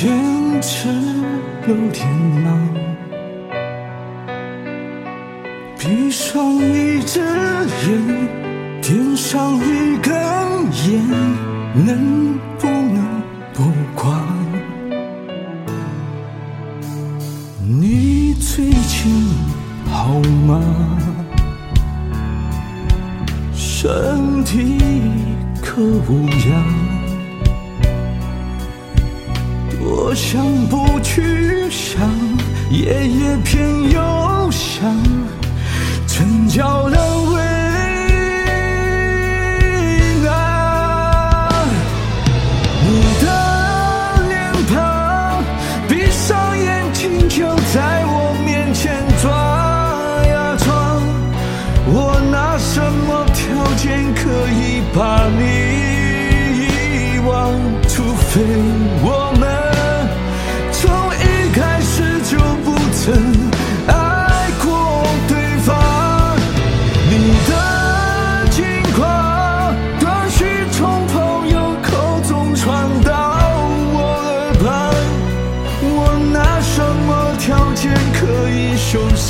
坚持有点难。闭上一只眼，点上一根烟，能不能不管？你最近好吗？身体可无恙？我想不去想，夜夜偏又想，真叫人为难。你的脸庞，闭上眼睛就在我面前转呀转，我拿什么条件可以把你遗忘？除非我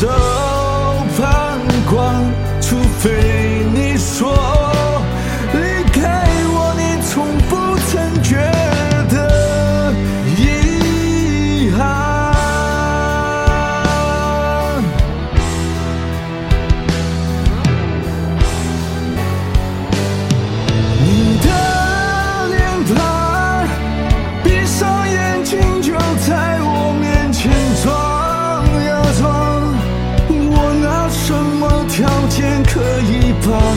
So 可以把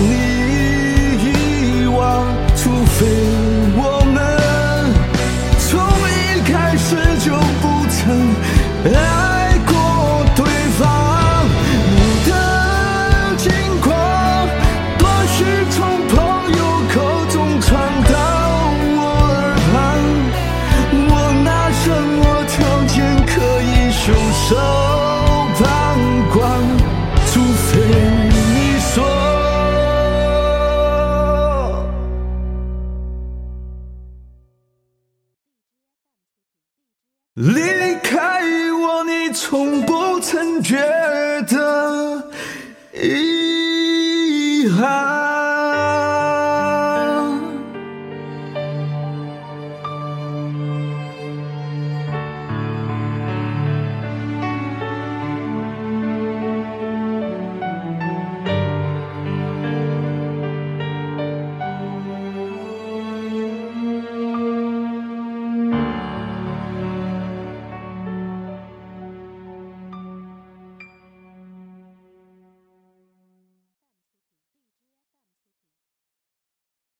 离开我，你从不曾觉得遗憾。